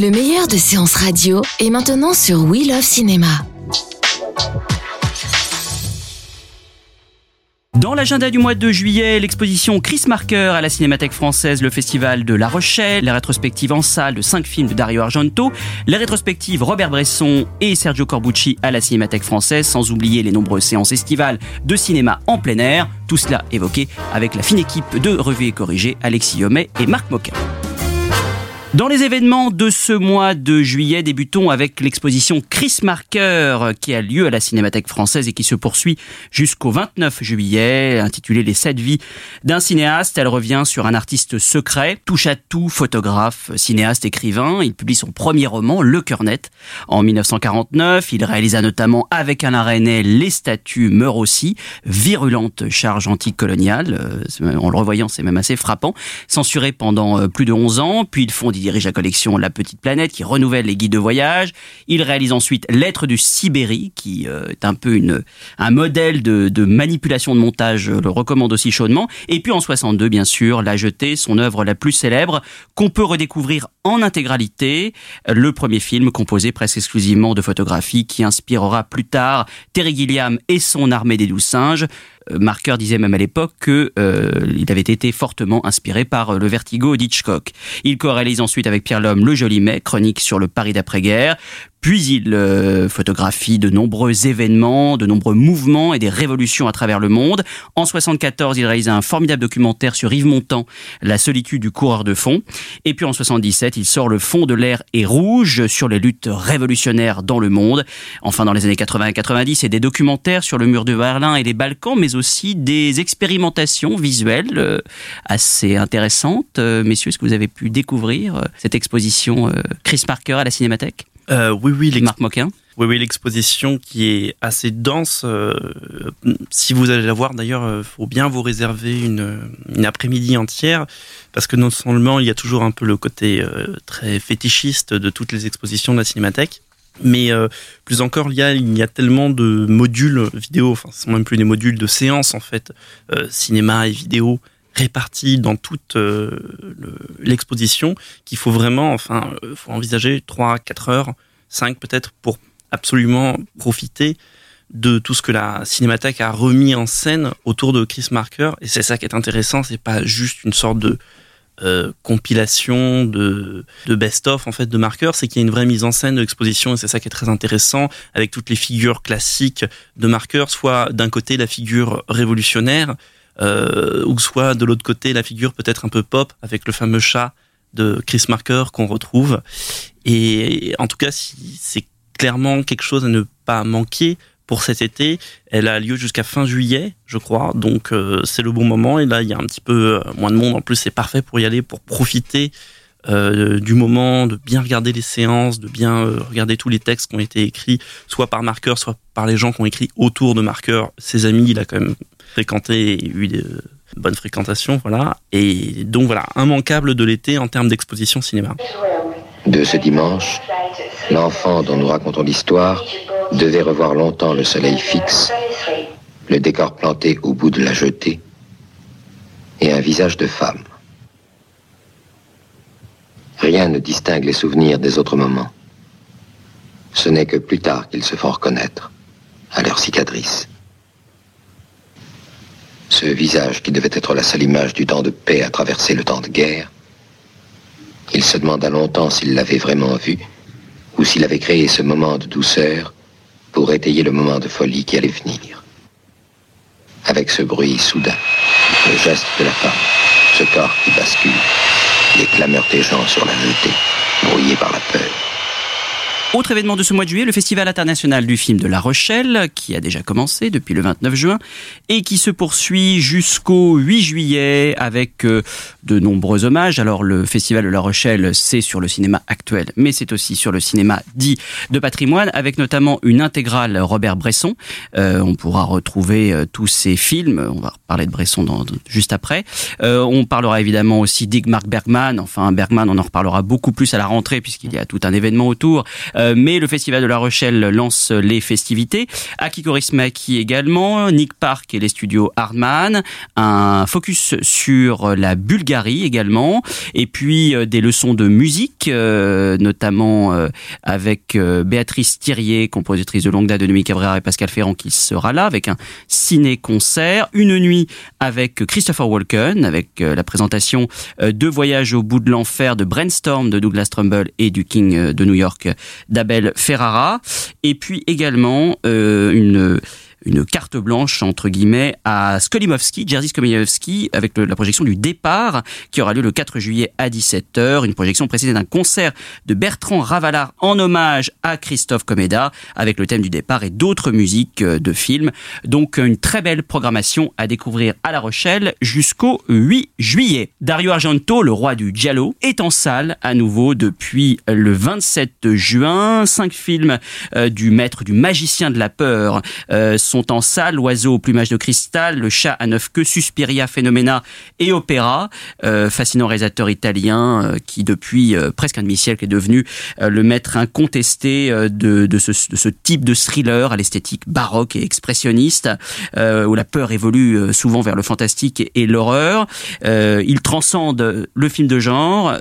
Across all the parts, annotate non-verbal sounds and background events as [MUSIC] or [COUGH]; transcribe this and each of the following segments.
Le meilleur de séances radio est maintenant sur We Love Cinéma. Dans l'agenda du mois de juillet, l'exposition Chris Marker à la Cinémathèque française, le festival de La Rochelle, les rétrospectives en salle de cinq films de Dario Argento, les rétrospectives Robert Bresson et Sergio Corbucci à la Cinémathèque française, sans oublier les nombreuses séances estivales de cinéma en plein air, tout cela évoqué avec la fine équipe de Revue et Corrigé, Alexis Yomet et Marc Moquin. Dans les événements de ce mois de juillet, débutons avec l'exposition Chris Marker qui a lieu à la Cinémathèque française et qui se poursuit jusqu'au 29 juillet, intitulée Les sept vies d'un cinéaste. Elle revient sur un artiste secret, touche à tout, photographe, cinéaste, écrivain. Il publie son premier roman, Le Cœur Net, en 1949. Il réalisa notamment avec Alain Resnais Les statues meurent aussi, virulente charge anticoloniale. Euh, En le revoyant, c'est même assez frappant. Censuré pendant euh, plus de 11 ans, puis il fonde il dirige la collection La Petite Planète qui renouvelle les guides de voyage. Il réalise ensuite Lettres du Sibérie qui euh, est un peu un modèle de, manipulation de montage, je le recommande aussi chaudement. Et puis en 62, bien sûr, La Jetée, son œuvre la plus célèbre qu'on peut redécouvrir en intégralité. Le premier film composé presque exclusivement de photographies qui inspirera plus tard Terry Gilliam et son armée des douze singes. Euh, Marker disait même à l'époque que euh, avait été fortement inspiré par euh, le Vertigo d'Hitchcock. Il co-réalise ensuite avec Pierre Lhomme Le Joli Mai, chronique sur le Paris d'après-guerre. Puis il euh, photographie de nombreux événements, de nombreux mouvements et des révolutions à travers le monde. En 74, il réalise un formidable documentaire sur Yves Montand, La solitude du coureur de fond. Et puis en 77, il sort Le fond de l'air est rouge sur les luttes révolutionnaires dans le monde. Enfin, dans les années 80 et 90, c'est des documentaires sur le mur de Berlin et les Balkans, mais aussi des expérimentations visuelles euh, assez intéressantes. Euh, messieurs, est-ce que vous avez pu découvrir euh, cette exposition euh, Chris Parker à la Cinémathèque? Euh, oui, oui, Marc Moquin oui, oui, l'exposition qui est assez dense. euh, si vous allez la voir, d'ailleurs, euh, faut bien vous réserver une, une après-midi entière, parce que non seulement il y a toujours un peu le côté euh, très fétichiste de toutes les expositions de la Cinémathèque, mais euh, plus encore, il y a, il y a tellement de modules vidéo, enfin, ce sont même plus des modules de séance en fait, euh, cinéma et vidéo répartis dans toute euh, le- l'exposition, qu'il faut vraiment, enfin, euh, faut envisager 3, 4 heures, 5 peut-être, pour absolument profiter de tout ce que la Cinémathèque a remis en scène autour de Chris Marker. Et c'est ça qui est intéressant, c'est pas juste une sorte de euh, compilation de, de best-of en fait de Marker, c'est qu'il y a une vraie mise en scène de l'exposition et c'est ça qui est très intéressant avec toutes les figures classiques de Marker, soit d'un côté la figure révolutionnaire, euh, ou soit de l'autre côté la figure peut-être un peu pop avec le fameux chat de Chris Marker qu'on retrouve. Et en tout cas, c'est clairement quelque chose à ne pas manquer pour cet été. Elle a lieu jusqu'à fin juillet, je crois. Donc euh, c'est le bon moment. Et là, il y a un petit peu euh, moins de monde. En plus, c'est parfait pour y aller, pour profiter euh, du moment, de bien regarder les séances, de bien regarder tous les textes qui ont été écrits, soit par Marker, soit par les gens qui ont écrit autour de Marker. Ses amis, il a quand même fréquenté et eu des euh, bonnes fréquentations, voilà. Et donc voilà, immanquable de l'été en termes d'exposition cinéma. De ce dimanche, l'enfant dont nous racontons l'histoire devait revoir longtemps le soleil fixe, le décor planté au bout de la jetée et un visage de femme. Rien ne distingue les souvenirs des autres moments. Ce n'est que plus tard qu'ils se font reconnaître à leur cicatrice. Ce visage qui devait être la seule image du temps de paix à traverser le temps de guerre, il se demanda longtemps s'il l'avait vraiment vu ou s'il avait créé ce moment de douceur pour étayer le moment de folie qui allait venir. Avec ce bruit soudain, le geste de la femme, ce corps qui bascule, les clameurs des gens sur la jetée, brouillés par la peur. Autre événement de ce mois de juillet, le Festival international du film de La Rochelle, qui a déjà commencé depuis le 29 juin et qui se poursuit jusqu'au 8 juillet avec euh, de nombreux hommages. Alors le Festival de La Rochelle, c'est sur le cinéma actuel, mais c'est aussi sur le cinéma dit de patrimoine, avec notamment une intégrale Robert Bresson. Euh, on pourra retrouver euh, tous ces films. On va parler de Bresson dans, juste après. Euh, on parlera évidemment aussi d'Igmar Bergman. Enfin, Bergman, on en reparlera beaucoup plus à la rentrée puisqu'il y a tout un événement autour. Mais le Festival de La Rochelle lance les festivités. Aki Kaurismäki également, Nick Park et les studios Hardman, un focus sur la Bulgarie également, et puis euh, des leçons de musique, euh, notamment avec Béatrice Thirier, compositrice de longue date de Cabrera et Pascal Ferrand qui sera là, avec un ciné-concert, une nuit avec Christopher Walken, avec la présentation de Voyage au bout de l'enfer de Brainstorm de Douglas Trumbull et du King de New York d'Abel Ferrara, et puis également euh, une une carte blanche entre guillemets à Skolimowski, Jerzy Skolimowski, avec la projection du départ qui aura lieu le 4 juillet à 17h, une projection précédée d'un concert de Bertrand Ravalard en hommage à Christophe Comeda avec le thème du départ et d'autres musiques euh, de films. Donc une très belle programmation à découvrir à La Rochelle jusqu'au 8 juillet. Dario Argento, le roi du giallo, est en salle à nouveau depuis le 27 juin. Cinq films euh, du maître du magicien de la peur euh, sont en salle, L'oiseau au plumage de cristal, Le chat à neuf queues, Suspiria, Phénoména et Opéra. Euh, fascinant réalisateur italien euh, qui depuis euh, presque un demi-siècle est devenu le maître incontesté de, de, ce, type de thriller à l'esthétique baroque et expressionniste, où la peur évolue souvent vers le fantastique et, et l'horreur. il transcende le film de genre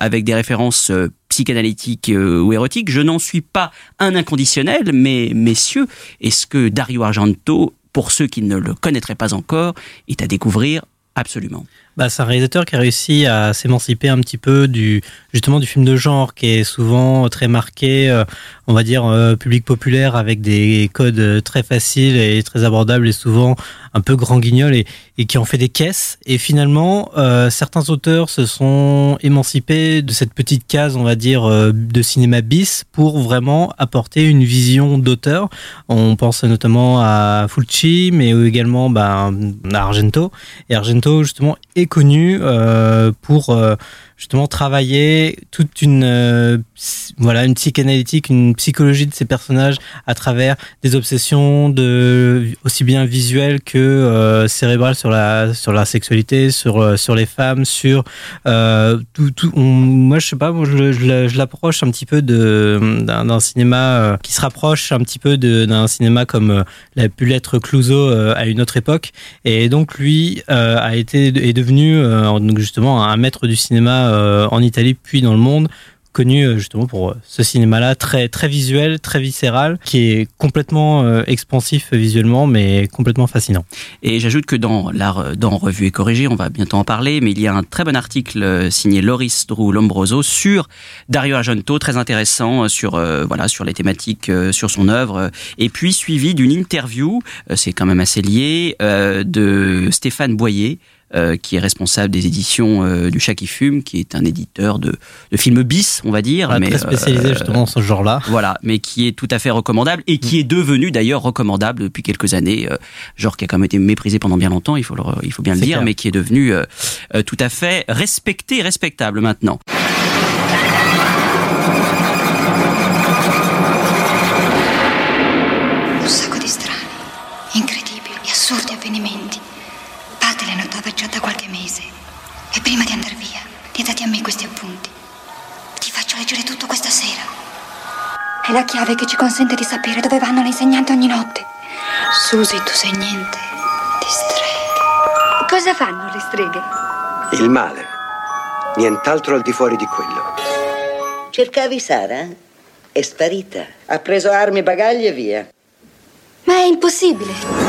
avec des références psychanalytique euh, ou érotique. Je n'en suis pas un inconditionnel, mais messieurs, est-ce que Dario Argento, pour ceux qui ne le connaîtraient pas encore, est à découvrir? Absolument bah, c'est un réalisateur qui a réussi à s'émanciper un petit peu du justement du film de genre qui est souvent très marqué, euh, on va dire euh, public populaire avec des codes très faciles et très abordables et souvent un peu grand guignol et, qui en fait des caisses. Et finalement, euh, certains auteurs se sont émancipés de cette petite case, on va dire, de cinéma bis pour vraiment apporter une vision d'auteur. On pense notamment à Fulci, mais également bah, à Argento. Et Argento justement connu euh, pour euh, justement travailler toute une euh, voilà une psychanalytique, une psychologie de ces personnages à travers des obsessions de aussi bien visuelles que euh, cérébrales sur la sur la sexualité, sur euh, sur les femmes, sur euh, tout, tout moi je sais pas, moi je, je, l'approche un petit peu de d'un cinéma qui se rapproche un petit peu d'un cinéma comme l'a pu l'être Clouseau à une autre époque. Et donc lui a été est devenu justement un maître du cinéma euh, en Italie puis dans le monde connu euh, justement pour euh, ce cinéma-là très très visuel, très viscéral, qui est complètement expansif visuellement, mais complètement fascinant. Et j'ajoute que dans dans Revue et corrigé, on va bientôt en parler, mais il y a un très bon article signé Loris Drew Lombroso sur Dario Argento, très intéressant sur voilà sur les thématiques, sur son œuvre, et puis suivi d'une interview, c'est quand même assez lié, de Stéphane Boyer euh, qui est responsable des éditions euh, du Chat qui fume, qui est un éditeur de, de films bis, on va dire. mais, très spécialisé euh, justement dans ce genre-là. Voilà, mais qui est tout à fait recommandable et qui mm. est devenu d'ailleurs recommandable depuis quelques années, genre qui a quand même été méprisé pendant bien longtemps, il faut, le, il faut bien le dire, mais qui est devenu tout à fait respecté, respectable maintenant. Prima di andare via, ti dati a me questi appunti. Ti faccio leggere tutto questa sera. È la chiave che ci consente di sapere dove vanno le insegnanti ogni notte. Susi, tu sei niente di streghe. Cosa fanno le streghe? Il male. Nient'altro al di fuori di quello. Cercavi Sara? È sparita. Ha preso armi, bagagli e via. Ma è impossibile.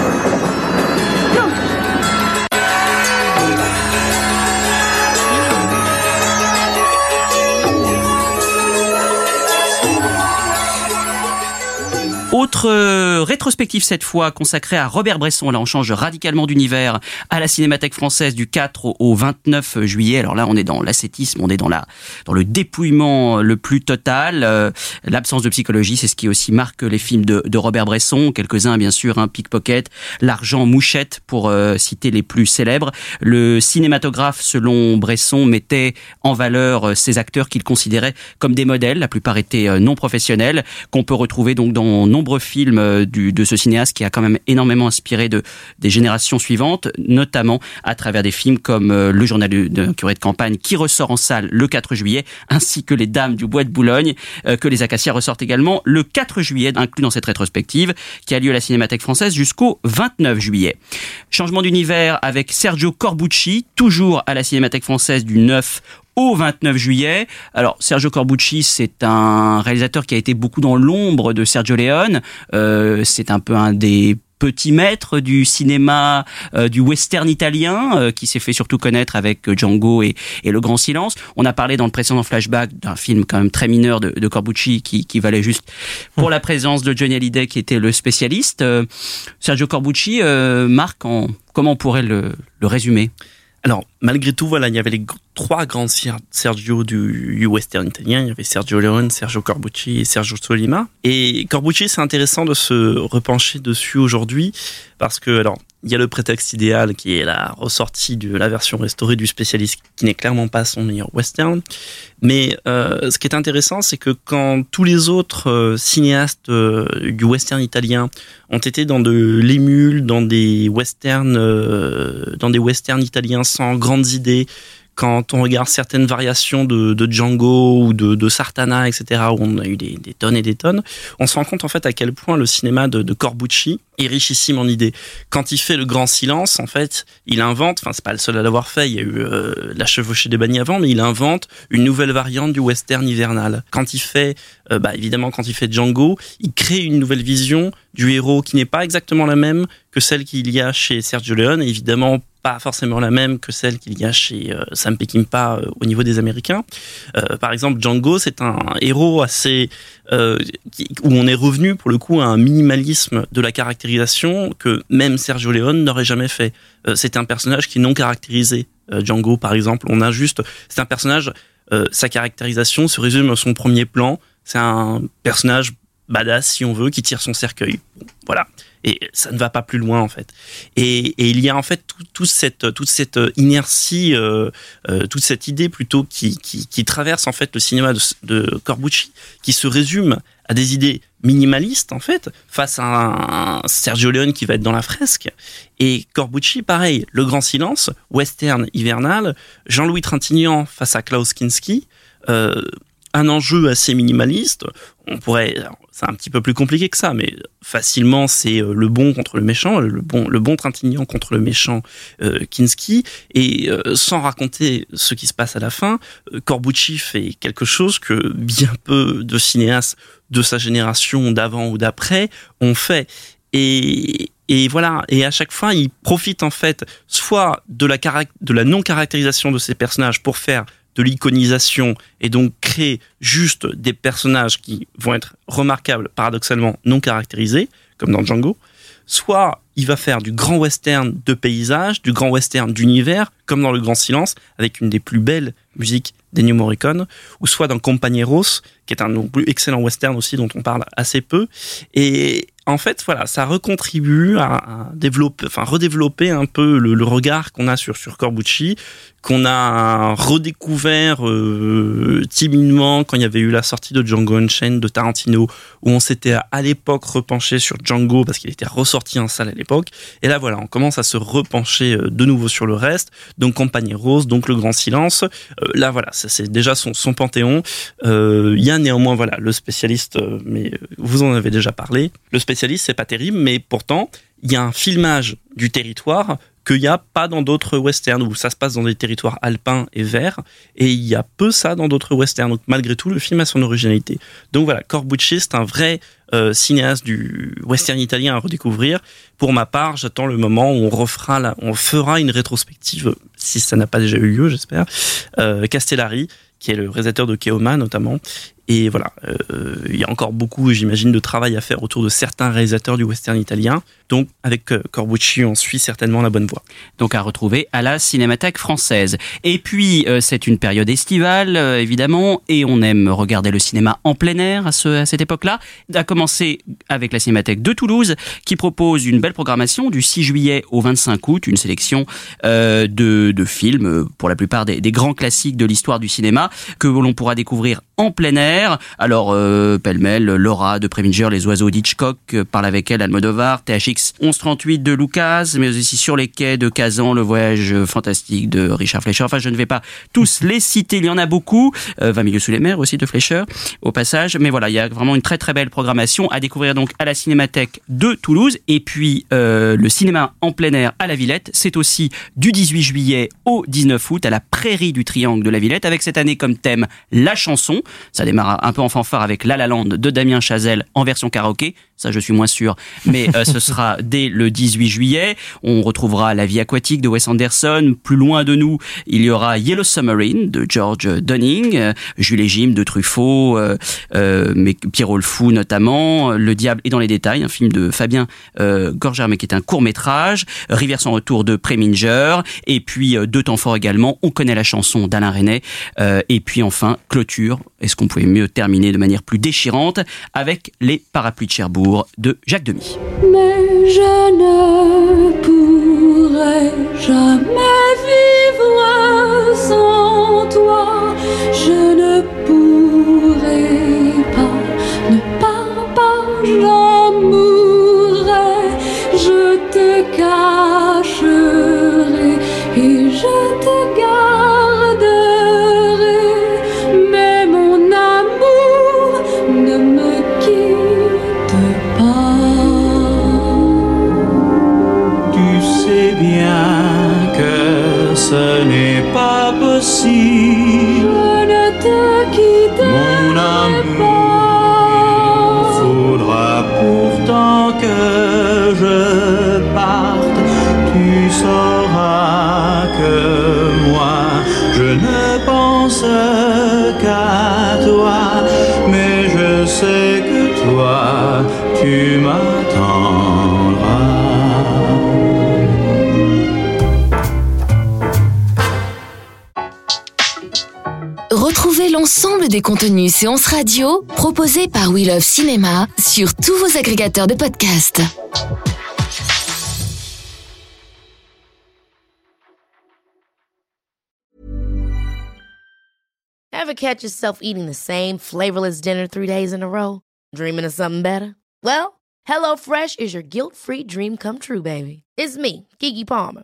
Autre euh, rétrospective cette fois consacrée à Robert Bresson. Là, on change radicalement d'univers à la Cinémathèque française du 4 au 29 juillet. Alors là, on est dans l'ascétisme, on est dans la dans le dépouillement le plus total. Euh, L'absence de psychologie, c'est ce qui aussi marque les films de, de Robert Bresson. Quelques-uns, bien sûr, un hein, Pickpocket, L'argent, Mouchette, pour euh, citer les plus célèbres. Le cinématographe, selon Bresson, mettait en valeur ces acteurs qu'il considérait comme des modèles. La plupart étaient non professionnels, qu'on peut retrouver donc dans nombreux films du, de ce cinéaste qui a quand même énormément inspiré de, des générations suivantes, notamment à travers des films comme Le journal d'un curé de campagne qui ressort en salle le 4 juillet, ainsi que Les Dames du Bois de Boulogne, que les Acacias ressortent également le 4 juillet, inclus dans cette rétrospective, qui a lieu à la Cinémathèque française jusqu'au 29 juillet. Changement d'univers avec Sergio Corbucci, toujours à la Cinémathèque française du 9 au 29 juillet. Alors Sergio Corbucci, c'est un réalisateur qui a été beaucoup dans l'ombre de Sergio Leone. Euh, c'est un peu un des petit maître du cinéma euh, du western italien euh, qui s'est fait surtout connaître avec Django et, et, Le Grand Silence. On a parlé dans le précédent flashback d'un film quand même très mineur de, de Corbucci qui, qui, valait juste pour la présence de Johnny Hallyday qui était le spécialiste. Euh, Sergio Corbucci, Marc, en, comment on pourrait le, le résumer? Alors, malgré tout, voilà, il y avait les trois grands Sergio du, western italien. Il y avait Sergio Leone, Sergio Corbucci et Sergio Solima. Et Corbucci, c'est intéressant de se repencher dessus aujourd'hui parce que, alors, il y a le prétexte idéal qui est la ressortie de la version restaurée du spécialiste, qui n'est clairement pas son meilleur western. Mais euh, ce qui est intéressant, c'est que quand tous les autres euh, cinéastes euh, du western italien ont été dans de l'émule, dans des westerns, dans des westerns italiens sans grandes idées, quand on regarde certaines variations de, Django ou de, Sartana, etc., où on a eu des, tonnes et des tonnes, on se rend compte en fait à quel point le cinéma de, Corbucci est richissime en idées. Quand il fait le grand silence, en fait, il invente, enfin c'est pas le seul à l'avoir fait, il y a eu euh, la chevauchée des bannis avant, mais il invente une nouvelle variante du western hivernal. Quand il fait, euh, bah, évidemment, quand il fait Django, il crée une nouvelle vision du héros qui n'est pas exactement la même que celle qu'il y a chez Sergio Leone, évidemment pas forcément la même que celle qu'il y a chez euh, Sam Peckinpah euh, au niveau des Américains. Euh, par exemple, Django, c'est un héros assez où on est revenu pour le coup à un minimalisme de la caractérisation que même Sergio Leone n'aurait jamais fait. c'est un personnage qui est non caractérisé. Django, par exemple, on a juste, c'est un personnage, sa caractérisation se résume à son premier plan. C'est un personnage badass si on veut qui tire son cercueil. voilà et ça ne va pas plus loin en fait. Et, il y a en fait toute cette inertie, euh, euh, toute cette idée plutôt qui, traverse en fait le cinéma de, de, Corbucci, qui se résume à des idées minimalistes en fait, face à un, Sergio Leone qui va être dans la fresque. Et Corbucci, pareil, Le Grand Silence, western hivernal, Jean-Louis Trintignant face à Klaus Kinski. Euh, un enjeu assez minimaliste. On pourrait, c'est un petit peu plus compliqué que ça, mais facilement c'est euh, le bon contre le méchant, le bon, le bon Trintignant contre le méchant euh, Kinski, et euh, sans raconter ce qui se passe à la fin, Corbucci fait quelque chose que bien peu de cinéastes de sa génération d'avant ou d'après ont fait. Et, et voilà, et à chaque fois, il profite en fait soit de la, de la non-caractérisation de ces personnages pour faire de l'iconisation et donc créer juste des personnages qui vont être remarquables, paradoxalement non caractérisés, comme dans Django, soit il va faire du grand western de paysage, du grand western d'univers, comme dans Le Grand Silence, avec une des plus belles musiques d'Ennio Morricone, ou soit dans Compañeros, qui est un excellent western aussi dont on parle assez peu. Et en fait, voilà, ça recontribue à, développer, enfin redévelopper un peu le, regard qu'on a sur Corbucci, qu'on a redécouvert euh, timidement quand il y avait eu la sortie de Django Unchained de Tarantino, où on s'était à l'époque repenché sur Django parce qu'il était ressorti en salle à l'époque. Et là, voilà, on commence à se repencher euh, de nouveau sur le reste. Donc Compagnie Rose, donc Le Grand Silence. Euh, là, voilà, c'est déjà son, son panthéon. Il y a néanmoins, voilà, le spécialiste, mais vous en avez déjà parlé. Le spécialiste, c'est pas terrible, mais pourtant, il y a un filmage du territoire qu'il n'y a pas dans d'autres westerns où ça se passe dans des territoires alpins et verts et il y a peu ça dans d'autres westerns. Donc malgré tout, le film a son originalité. Donc voilà, Corbucci, c'est un vrai euh, cinéaste du western italien à redécouvrir. Pour ma part, j'attends le moment où on refera on fera une rétrospective, si ça n'a pas déjà eu lieu, j'espère. Euh, Castellari, qui est le réalisateur de Keoma notamment, Et voilà, il y a encore beaucoup, j'imagine, de travail à faire autour de certains réalisateurs du western italien. Donc, avec Corbucci, on suit certainement la bonne voie. Donc, à retrouver à la Cinémathèque française. Et puis, c'est une période estivale, évidemment, et on aime regarder le cinéma en plein air à, ce, à cette époque-là. À commencer avec la Cinémathèque de Toulouse, qui propose une belle programmation du 6 juillet au 25 août, une sélection de, films, pour la plupart des grands classiques de l'histoire du cinéma, que l'on pourra découvrir en plein air. Alors, euh, pêle-mêle, Laura de Preminger, Les Oiseaux d'Hitchcock, euh, parle avec elle, Almodovar, THX 1138 de Lucas, mais aussi Sur les quais de Kazan, Le Voyage fantastique de Richard Fleischer. Enfin, je ne vais pas tous [LAUGHS] les citer, il y en a beaucoup. Euh, 20 milieux sous les mers aussi de Fleischer, au passage. Mais voilà, il y a vraiment une très très belle programmation à découvrir donc à la Cinémathèque de Toulouse. Et puis, euh, le cinéma en plein air à la Villette, c'est aussi du 18 juillet au 19 août à la Prairie du Triangle de la Villette, avec cette année comme thème la chanson. Ça démarre un peu en fanfare avec La La de Damien Chazelle en version karaoké. Ça, je suis moins sûr, mais euh, ce sera [LAUGHS] dès le 18 juillet. On retrouvera La vie aquatique de Wes Anderson. Plus loin de nous, il y aura Yellow Submarine de George Dunning, euh, Jules et Jim de Truffaut, euh, euh, mais Pierrot le Fou notamment, Le Diable est dans les détails, un film de Fabien euh, Gorger, mais qui est un court métrage, Rivière sans retour de Preminger, et puis Deux temps forts également. On connaît la chanson d'Alain René, et puis enfin clôture. Est-ce qu'on pouvait mieux terminer de manière plus déchirante avec les parapluies de Cherbourg? De Jacques Demy. Mais je ne pourrai jamais vivre sans toi. Je ne pourrai pas, ne pars pas, j'en. Je te cacherai et je te garderai. Des contenus séances radio proposés par We Love Cinéma sur tous vos agrégateurs de podcasts. Ever catch yourself eating the same flavorless dinner three days in a row? Dreaming of something better? Well, HelloFresh is your guilt-free dream come true, baby. It's me, Kiki Palmer.